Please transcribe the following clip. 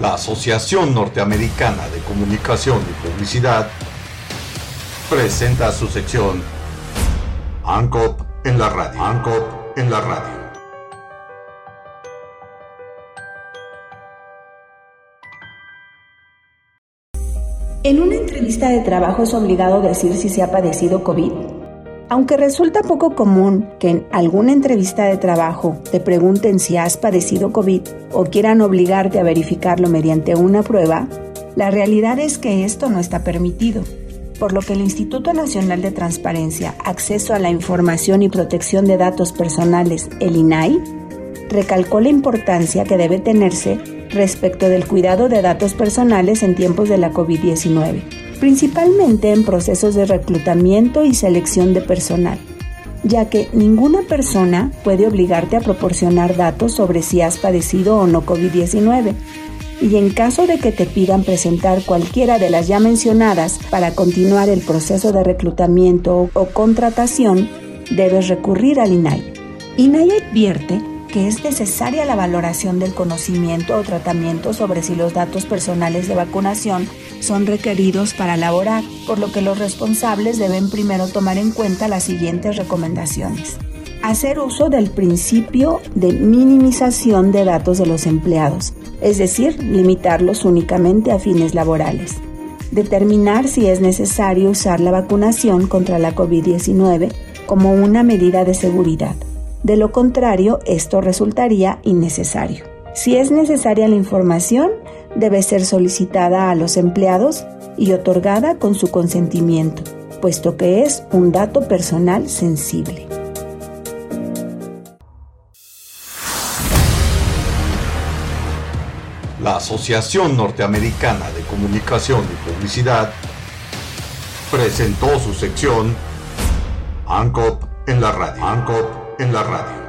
La Asociación Norteamericana de Comunicación y Publicidad presenta su sección ANCOP en la radio. ANCOP en la radio. En una entrevista de trabajo es obligado decir si se ha padecido COVID. Aunque resulta poco común que en alguna entrevista de trabajo te pregunten si has padecido COVID o quieran obligarte a verificarlo mediante una prueba, la realidad es que esto no está permitido, por lo que el Instituto Nacional de Transparencia, Acceso a la Información y Protección de Datos Personales, el INAI, recalcó la importancia que debe tenerse respecto del cuidado de datos personales en tiempos de la COVID-19, principalmente en procesos de reclutamiento y selección de personal, ya que ninguna persona puede obligarte a proporcionar datos sobre si has padecido o no COVID-19. Y en caso de que te pidan presentar cualquiera de las ya mencionadas para continuar el proceso de reclutamiento o contratación, debes recurrir al INAI. INAI advierte que es necesaria la valoración del conocimiento o tratamiento sobre si los datos personales de vacunación son requeridos para elaborar, por lo que los responsables deben primero tomar en cuenta las siguientes recomendaciones. Hacer uso del principio de minimización de datos de los empleados, es decir, limitarlos únicamente a fines laborales. Determinar si es necesario usar la vacunación contra la COVID-19 como una medida de seguridad de lo contrario, esto resultaría innecesario. Si es necesaria la información, debe ser solicitada a los empleados y otorgada con su consentimiento, puesto que es un dato personal sensible. La Asociación Norteamericana de Comunicación y Publicidad presentó su sección ANCOP en la radio. En la radio.